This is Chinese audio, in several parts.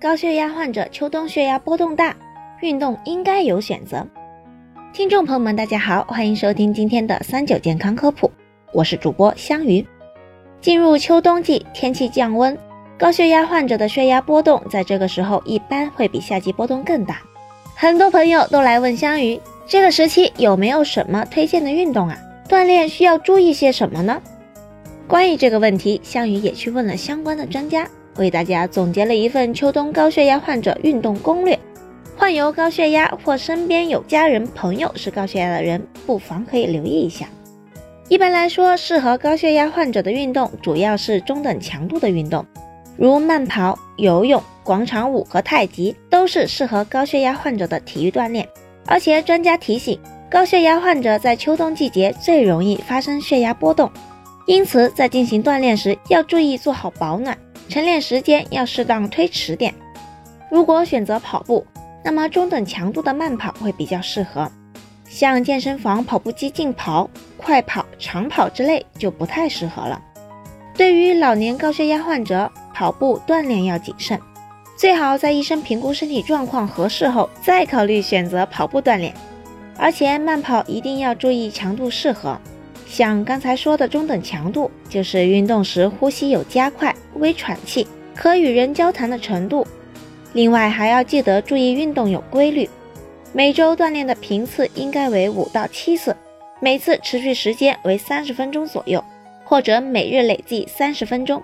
高血压患者秋冬血压波动大，运动应该有选择。听众朋友们，大家好，欢迎收听今天的三九健康科普，我是主播香鱼。进入秋冬季，天气降温，高血压患者的血压波动在这个时候一般会比夏季波动更大。很多朋友都来问香鱼，这个时期有没有什么推荐的运动啊？锻炼需要注意些什么呢？关于这个问题，香鱼也去问了相关的专家。为大家总结了一份秋冬高血压患者运动攻略，患有高血压或身边有家人朋友是高血压的人，不妨可以留意一下。一般来说，适合高血压患者的运动主要是中等强度的运动，如慢跑、游泳、广场舞和太极，都是适合高血压患者的体育锻炼。而且专家提醒，高血压患者在秋冬季节最容易发生血压波动，因此在进行锻炼时要注意做好保暖。晨练时间要适当推迟点。如果选择跑步，那么中等强度的慢跑会比较适合，像健身房跑步机竞跑、快跑、长跑之类就不太适合了。对于老年高血压患者，跑步锻炼要谨慎，最好在医生评估身体状况合适后再考虑选择跑步锻炼。而且慢跑一定要注意强度适合。像刚才说的中等强度，就是运动时呼吸有加快、微喘气，可与人交谈的程度。另外还要记得注意运动有规律，每周锻炼的频次应该为五到七次，每次持续时间为三十分钟左右，或者每日累计三十分钟。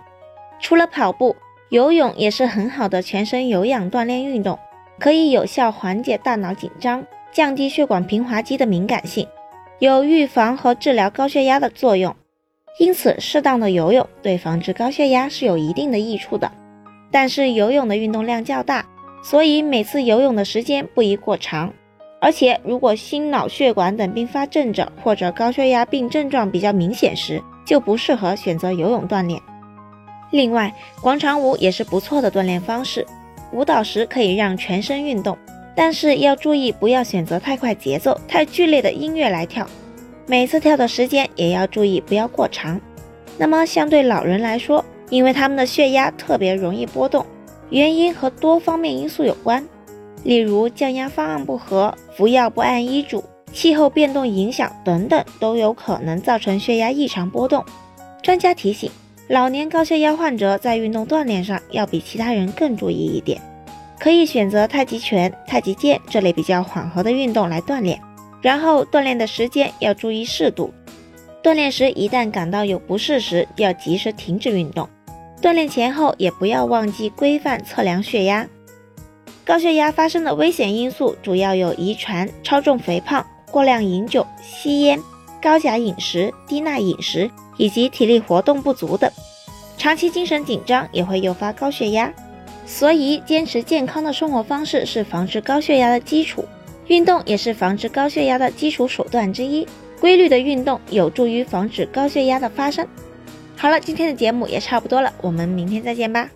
除了跑步，游泳也是很好的全身有氧锻炼运动，可以有效缓解大脑紧张，降低血管平滑肌的敏感性。有预防和治疗高血压的作用，因此适当的游泳对防治高血压是有一定的益处的。但是游泳的运动量较大，所以每次游泳的时间不宜过长。而且如果心脑血管等并发症者或者高血压病症状比较明显时，就不适合选择游泳锻炼。另外，广场舞也是不错的锻炼方式，舞蹈时可以让全身运动。但是要注意，不要选择太快节奏、太剧烈的音乐来跳。每次跳的时间也要注意，不要过长。那么，相对老人来说，因为他们的血压特别容易波动，原因和多方面因素有关，例如降压方案不合、服药不按医嘱、气候变动影响等等，都有可能造成血压异常波动。专家提醒，老年高血压患者在运动锻炼上要比其他人更注意一点。可以选择太极拳、太极剑这类比较缓和的运动来锻炼，然后锻炼的时间要注意适度。锻炼时一旦感到有不适时，要及时停止运动。锻炼前后也不要忘记规范测量血压。高血压发生的危险因素主要有遗传、超重肥胖、过量饮酒、吸烟、高钾饮食、低钠饮食以及体力活动不足等。长期精神紧张也会诱发高血压。所以，坚持健康的生活方式是防治高血压的基础，运动也是防治高血压的基础手段之一。规律的运动有助于防止高血压的发生。好了，今天的节目也差不多了，我们明天再见吧。